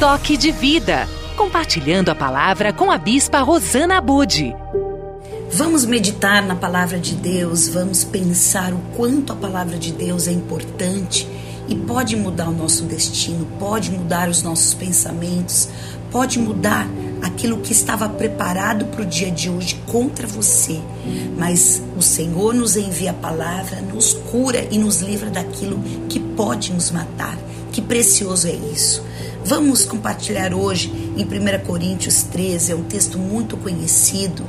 Toque de Vida, compartilhando a palavra com a Bispa Rosana Abude. Vamos meditar na palavra de Deus, vamos pensar o quanto a palavra de Deus é importante e pode mudar o nosso destino, pode mudar os nossos pensamentos, pode mudar aquilo que estava preparado para o dia de hoje contra você. Mas o Senhor nos envia a palavra, nos cura e nos livra daquilo que pode nos matar. Que precioso é isso. Vamos compartilhar hoje em 1 Coríntios 13, é um texto muito conhecido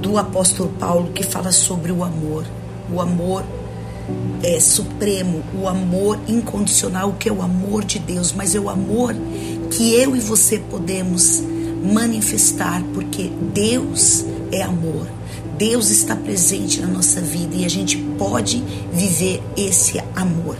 do apóstolo Paulo que fala sobre o amor. O amor é supremo, o amor incondicional, que é o amor de Deus, mas é o amor que eu e você podemos manifestar, porque Deus é amor. Deus está presente na nossa vida e a gente pode viver esse amor.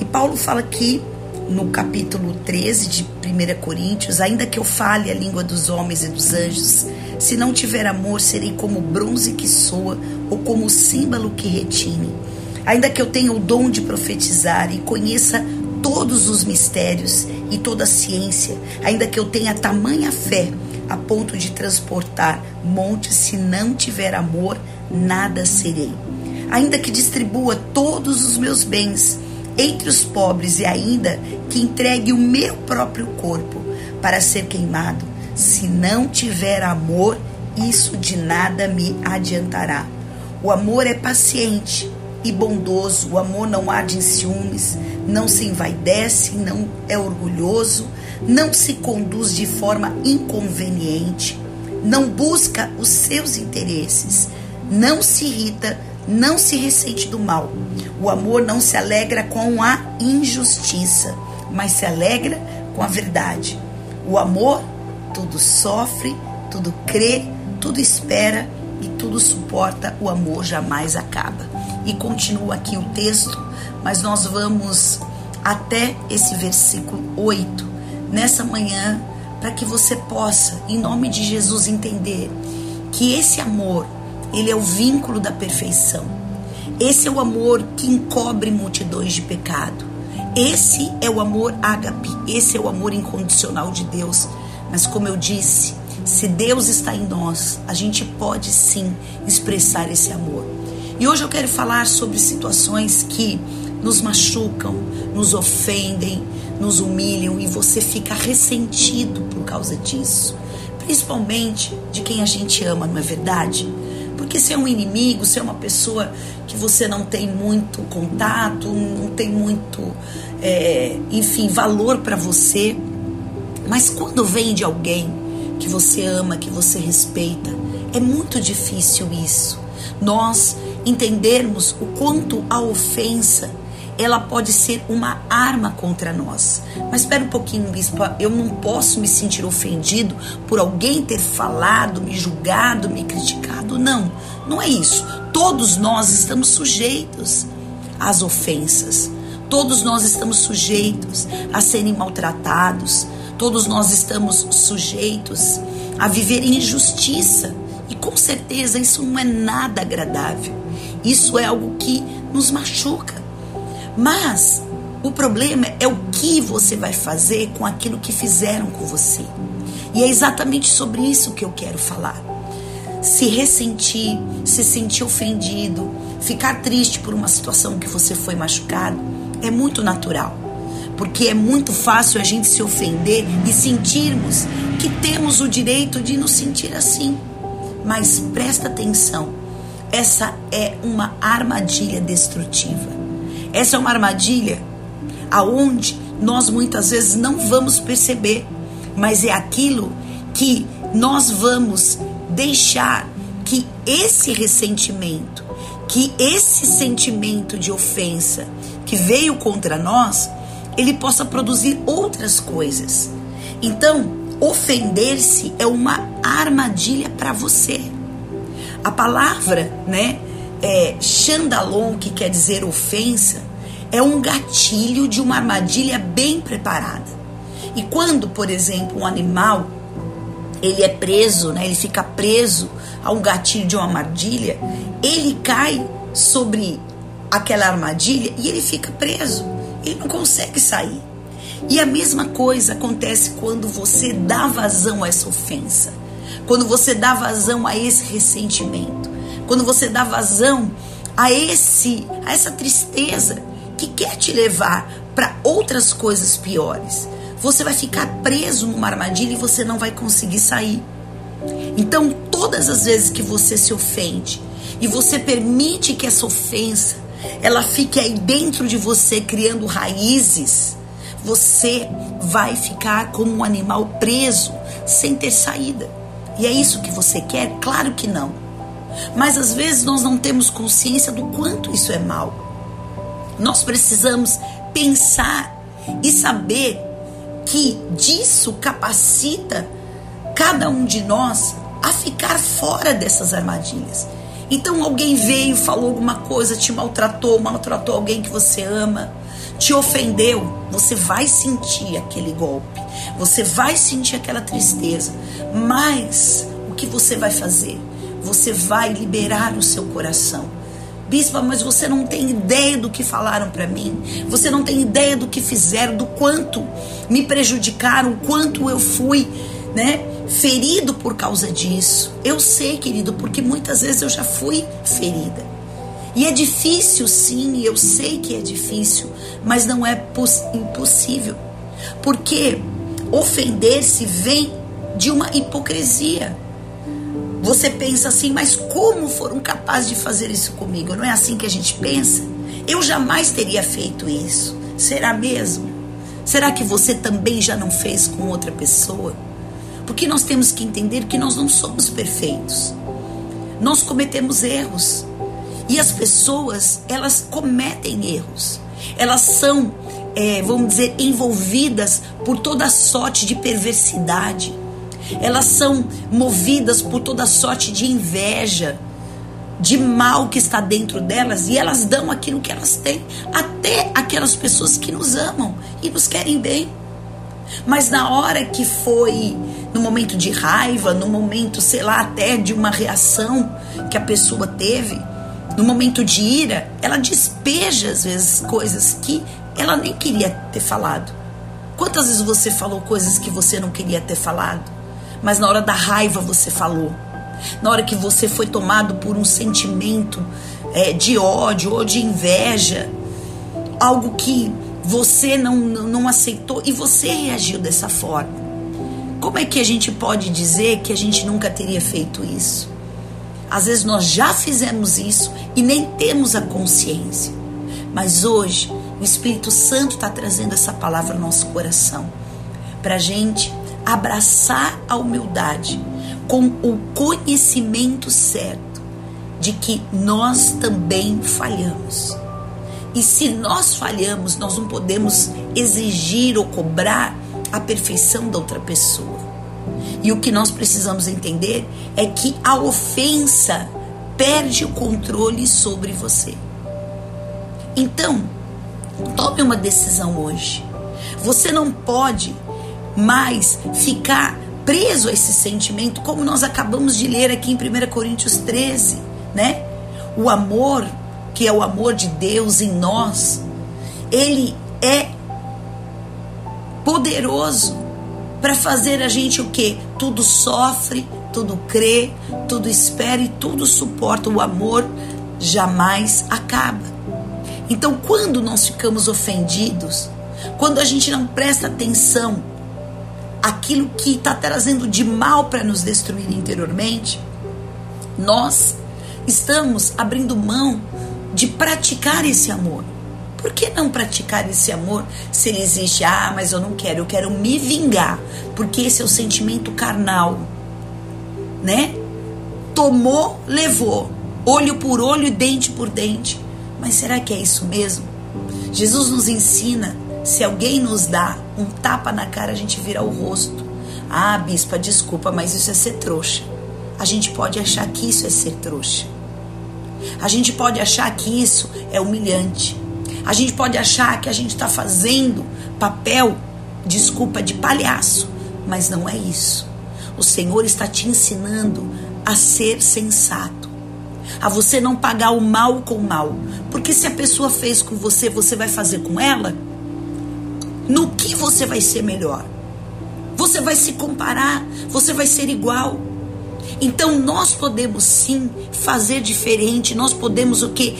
E Paulo fala aqui no capítulo 13 de 1 Coríntios: ainda que eu fale a língua dos homens e dos anjos, se não tiver amor, serei como bronze que soa ou como símbolo que retine. Ainda que eu tenha o dom de profetizar e conheça todos os mistérios e toda a ciência, ainda que eu tenha tamanha fé a ponto de transportar montes, se não tiver amor, nada serei. Ainda que distribua todos os meus bens entre os pobres e ainda que entregue o meu próprio corpo para ser queimado, se não tiver amor, isso de nada me adiantará. O amor é paciente e bondoso, o amor não arde em ciúmes, não se envaidece, não é orgulhoso, não se conduz de forma inconveniente, não busca os seus interesses, não se irrita, não se ressente do mal. O amor não se alegra com a injustiça, mas se alegra com a verdade. O amor tudo sofre, tudo crê, tudo espera e tudo suporta. O amor jamais acaba. E continua aqui o texto mas nós vamos até esse versículo 8 nessa manhã para que você possa, em nome de Jesus, entender que esse amor, ele é o vínculo da perfeição. Esse é o amor que encobre multidões de pecado. Esse é o amor ágape, esse é o amor incondicional de Deus. Mas como eu disse, se Deus está em nós, a gente pode sim expressar esse amor. E hoje eu quero falar sobre situações que nos machucam, nos ofendem, nos humilham e você fica ressentido por causa disso. Principalmente de quem a gente ama, não é verdade? Porque se é um inimigo, se é uma pessoa que você não tem muito contato, não tem muito, é, enfim, valor para você. Mas quando vem de alguém que você ama, que você respeita, é muito difícil isso. Nós entendermos o quanto a ofensa ela pode ser uma arma contra nós. Mas espera um pouquinho, bispo, eu não posso me sentir ofendido por alguém ter falado, me julgado, me criticado. Não, não é isso. Todos nós estamos sujeitos às ofensas. Todos nós estamos sujeitos a serem maltratados. Todos nós estamos sujeitos a viver injustiça. E com certeza isso não é nada agradável. Isso é algo que nos machuca. Mas o problema é o que você vai fazer com aquilo que fizeram com você. E é exatamente sobre isso que eu quero falar. Se ressentir, se sentir ofendido, ficar triste por uma situação que você foi machucado, é muito natural. Porque é muito fácil a gente se ofender e sentirmos que temos o direito de nos sentir assim. Mas presta atenção, essa é uma armadilha destrutiva. Essa é uma armadilha aonde nós muitas vezes não vamos perceber, mas é aquilo que nós vamos deixar que esse ressentimento, que esse sentimento de ofensa que veio contra nós, ele possa produzir outras coisas. Então, ofender-se é uma armadilha para você. A palavra, né, é, Xandalon, que quer dizer ofensa, é um gatilho de uma armadilha bem preparada. E quando, por exemplo, um animal ele é preso, né, ele fica preso a um gatilho de uma armadilha, ele cai sobre aquela armadilha e ele fica preso. Ele não consegue sair. E a mesma coisa acontece quando você dá vazão a essa ofensa, quando você dá vazão a esse ressentimento, quando você dá vazão a esse a essa tristeza que quer te levar para outras coisas piores. Você vai ficar preso numa armadilha e você não vai conseguir sair. Então, todas as vezes que você se ofende e você permite que essa ofensa ela fique aí dentro de você criando raízes, você vai ficar como um animal preso, sem ter saída. E é isso que você quer? Claro que não. Mas às vezes nós não temos consciência do quanto isso é mal. Nós precisamos pensar e saber que disso capacita cada um de nós a ficar fora dessas armadilhas. Então alguém veio, falou alguma coisa, te maltratou, maltratou alguém que você ama, te ofendeu, você vai sentir aquele golpe, você vai sentir aquela tristeza, mas o que você vai fazer? Você vai liberar o seu coração. Bispa, mas você não tem ideia do que falaram para mim. Você não tem ideia do que fizeram, do quanto me prejudicaram, quanto eu fui, né, ferido por causa disso. Eu sei, querido, porque muitas vezes eu já fui ferida. E é difícil, sim, eu sei que é difícil, mas não é impossível. Porque ofender-se vem de uma hipocrisia. Você pensa assim, mas como foram capazes de fazer isso comigo? Não é assim que a gente pensa? Eu jamais teria feito isso. Será mesmo? Será que você também já não fez com outra pessoa? Porque nós temos que entender que nós não somos perfeitos. Nós cometemos erros. E as pessoas, elas cometem erros. Elas são, é, vamos dizer, envolvidas por toda sorte de perversidade. Elas são movidas por toda sorte de inveja, de mal que está dentro delas e elas dão aquilo que elas têm, até aquelas pessoas que nos amam e nos querem bem. Mas na hora que foi no momento de raiva, no momento, sei lá, até de uma reação que a pessoa teve, no momento de ira, ela despeja às vezes coisas que ela nem queria ter falado. Quantas vezes você falou coisas que você não queria ter falado, mas na hora da raiva você falou? Na hora que você foi tomado por um sentimento é, de ódio ou de inveja, algo que você não, não aceitou e você reagiu dessa forma. Como é que a gente pode dizer que a gente nunca teria feito isso? Às vezes nós já fizemos isso e nem temos a consciência. Mas hoje o Espírito Santo está trazendo essa palavra ao nosso coração para a gente abraçar a humildade com o conhecimento certo de que nós também falhamos. E se nós falhamos, nós não podemos exigir ou cobrar a perfeição da outra pessoa. E o que nós precisamos entender é que a ofensa perde o controle sobre você. Então, tome uma decisão hoje. Você não pode mais ficar preso a esse sentimento, como nós acabamos de ler aqui em 1 Coríntios 13, né? O amor, que é o amor de Deus em nós, ele é poderoso para fazer a gente o quê? Tudo sofre, tudo crê, tudo espera e tudo suporta. O amor jamais acaba. Então, quando nós ficamos ofendidos, quando a gente não presta atenção aquilo que está trazendo de mal para nos destruir interiormente, nós estamos abrindo mão de praticar esse amor. Por que não praticar esse amor se ele existe? Ah, mas eu não quero, eu quero me vingar, porque esse é o sentimento carnal, né? Tomou, levou, olho por olho e dente por dente. Mas será que é isso mesmo? Jesus nos ensina: se alguém nos dá um tapa na cara, a gente vira o rosto. Ah, bispa, desculpa, mas isso é ser trouxa. A gente pode achar que isso é ser trouxa. A gente pode achar que isso é humilhante. A gente pode achar que a gente está fazendo papel, desculpa, de palhaço, mas não é isso. O Senhor está te ensinando a ser sensato, a você não pagar o mal com o mal, porque se a pessoa fez com você, você vai fazer com ela? No que você vai ser melhor? Você vai se comparar, você vai ser igual. Então nós podemos sim fazer diferente, nós podemos o que?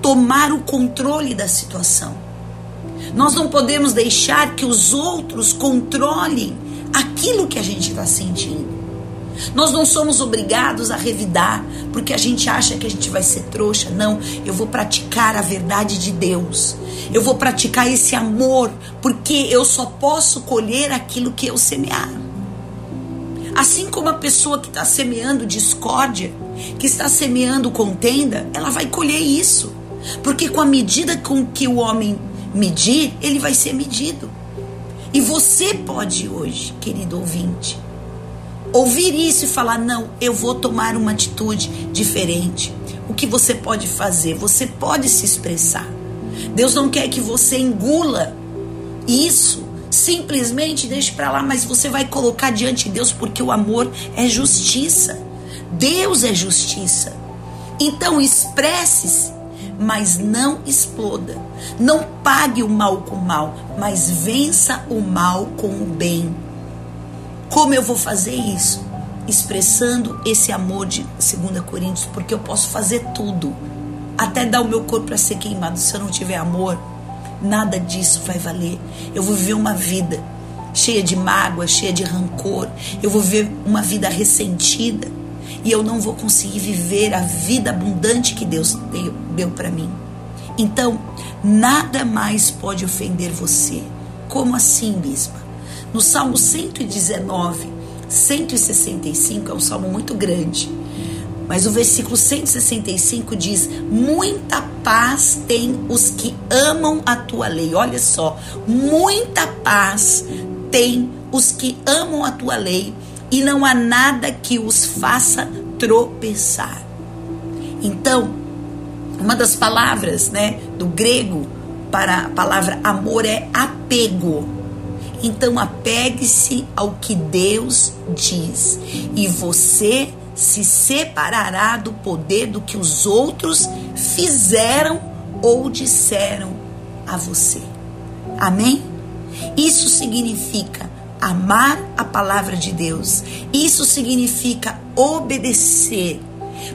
Tomar o controle da situação. Nós não podemos deixar que os outros controlem aquilo que a gente está sentindo. Nós não somos obrigados a revidar porque a gente acha que a gente vai ser trouxa. Não, eu vou praticar a verdade de Deus. Eu vou praticar esse amor porque eu só posso colher aquilo que eu semear. Assim como a pessoa que está semeando discórdia, que está semeando contenda, ela vai colher isso. Porque com a medida com que o homem medir, ele vai ser medido. E você pode hoje, querido ouvinte, ouvir isso e falar: não, eu vou tomar uma atitude diferente. O que você pode fazer? Você pode se expressar. Deus não quer que você engula isso, simplesmente deixe para lá, mas você vai colocar diante de Deus porque o amor é justiça. Deus é justiça. Então expresse-se, mas não exploda. Não pague o mal com o mal, mas vença o mal com o bem. Como eu vou fazer isso? Expressando esse amor de 2 Coríntios, porque eu posso fazer tudo, até dar o meu corpo para ser queimado. Se eu não tiver amor, nada disso vai valer. Eu vou viver uma vida cheia de mágoa, cheia de rancor. Eu vou viver uma vida ressentida e eu não vou conseguir viver a vida abundante que Deus deu, deu para mim. Então, nada mais pode ofender você. Como assim, bispa? No Salmo 119, 165 é um salmo muito grande. Mas o versículo 165 diz: Muita paz tem os que amam a tua lei. Olha só, muita paz tem os que amam a tua lei, e não há nada que os faça tropeçar. Então, uma das palavras, né, do grego para a palavra amor é apego. Então apegue-se ao que Deus diz e você se separará do poder do que os outros fizeram ou disseram a você. Amém? Isso significa amar a palavra de Deus. Isso significa obedecer,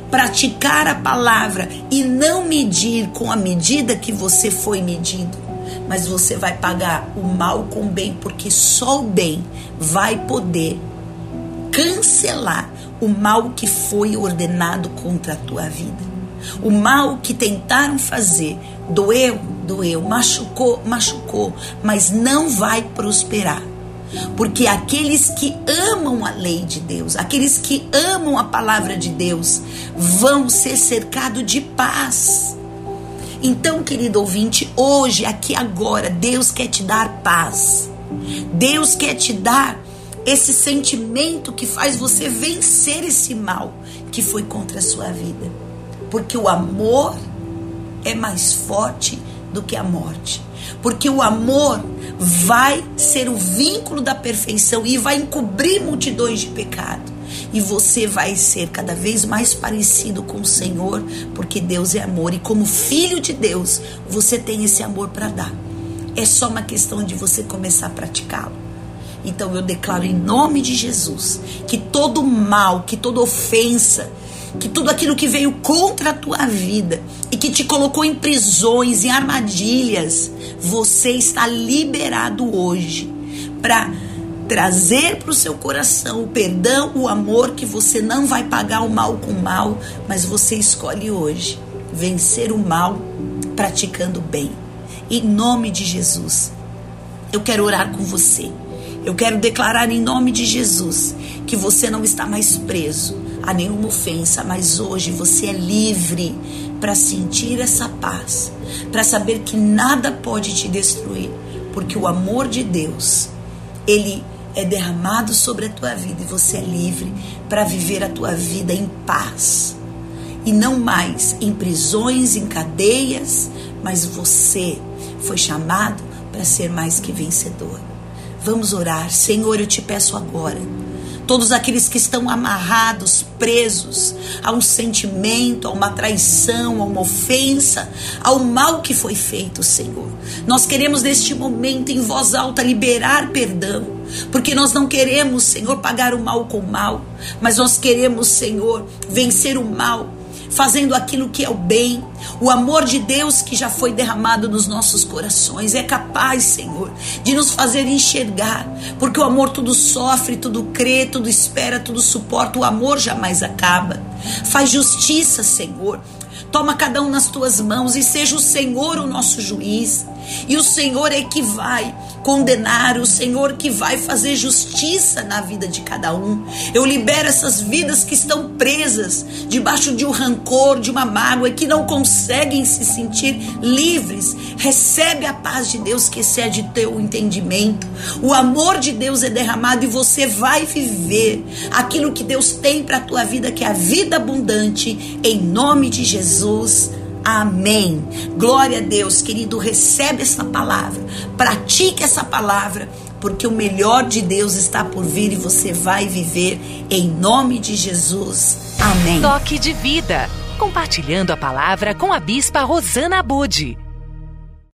praticar a palavra e não medir com a medida que você foi medido mas você vai pagar o mal com o bem, porque só o bem vai poder cancelar o mal que foi ordenado contra a tua vida. O mal que tentaram fazer doeu, doeu, machucou, machucou, mas não vai prosperar. Porque aqueles que amam a lei de Deus, aqueles que amam a palavra de Deus, vão ser cercados de paz. Então, querido ouvinte, hoje, aqui agora, Deus quer te dar paz. Deus quer te dar esse sentimento que faz você vencer esse mal que foi contra a sua vida. Porque o amor é mais forte do que a morte. Porque o amor vai ser o vínculo da perfeição e vai encobrir multidões de pecado e você vai ser cada vez mais parecido com o Senhor, porque Deus é amor e como filho de Deus, você tem esse amor para dar. É só uma questão de você começar a praticá-lo. Então eu declaro em nome de Jesus que todo mal, que toda ofensa, que tudo aquilo que veio contra a tua vida e que te colocou em prisões, em armadilhas, você está liberado hoje para trazer para o seu coração o perdão, o amor, que você não vai pagar o mal com o mal, mas você escolhe hoje vencer o mal praticando bem. Em nome de Jesus, eu quero orar com você. Eu quero declarar em nome de Jesus que você não está mais preso a nenhuma ofensa, mas hoje você é livre para sentir essa paz, para saber que nada pode te destruir, porque o amor de Deus, ele é derramado sobre a tua vida e você é livre para viver a tua vida em paz. E não mais em prisões, em cadeias, mas você foi chamado para ser mais que vencedor. Vamos orar. Senhor, eu te peço agora todos aqueles que estão amarrados, presos a um sentimento, a uma traição, a uma ofensa, ao mal que foi feito, Senhor. Nós queremos neste momento, em voz alta, liberar perdão, porque nós não queremos, Senhor, pagar o mal com o mal, mas nós queremos, Senhor, vencer o mal fazendo aquilo que é o bem. O amor de Deus que já foi derramado nos nossos corações é capaz, Senhor, de nos fazer enxergar, porque o amor tudo sofre, tudo crê, tudo espera, tudo suporta. O amor jamais acaba. Faz justiça, Senhor. Toma cada um nas tuas mãos e seja o Senhor o nosso juiz. E o Senhor é que vai condenar, o Senhor que vai fazer justiça na vida de cada um. Eu libero essas vidas que estão presas debaixo de um rancor, de uma mágoa que não conseguem se sentir livres. Recebe a paz de Deus que excede teu entendimento. O amor de Deus é derramado e você vai viver aquilo que Deus tem para a tua vida, que é a vida abundante, em nome de Jesus. Amém. Glória a Deus, querido. Recebe essa palavra, pratique essa palavra, porque o melhor de Deus está por vir e você vai viver em nome de Jesus. Amém. Toque de vida. Compartilhando a palavra com a Bispa Rosana Bode.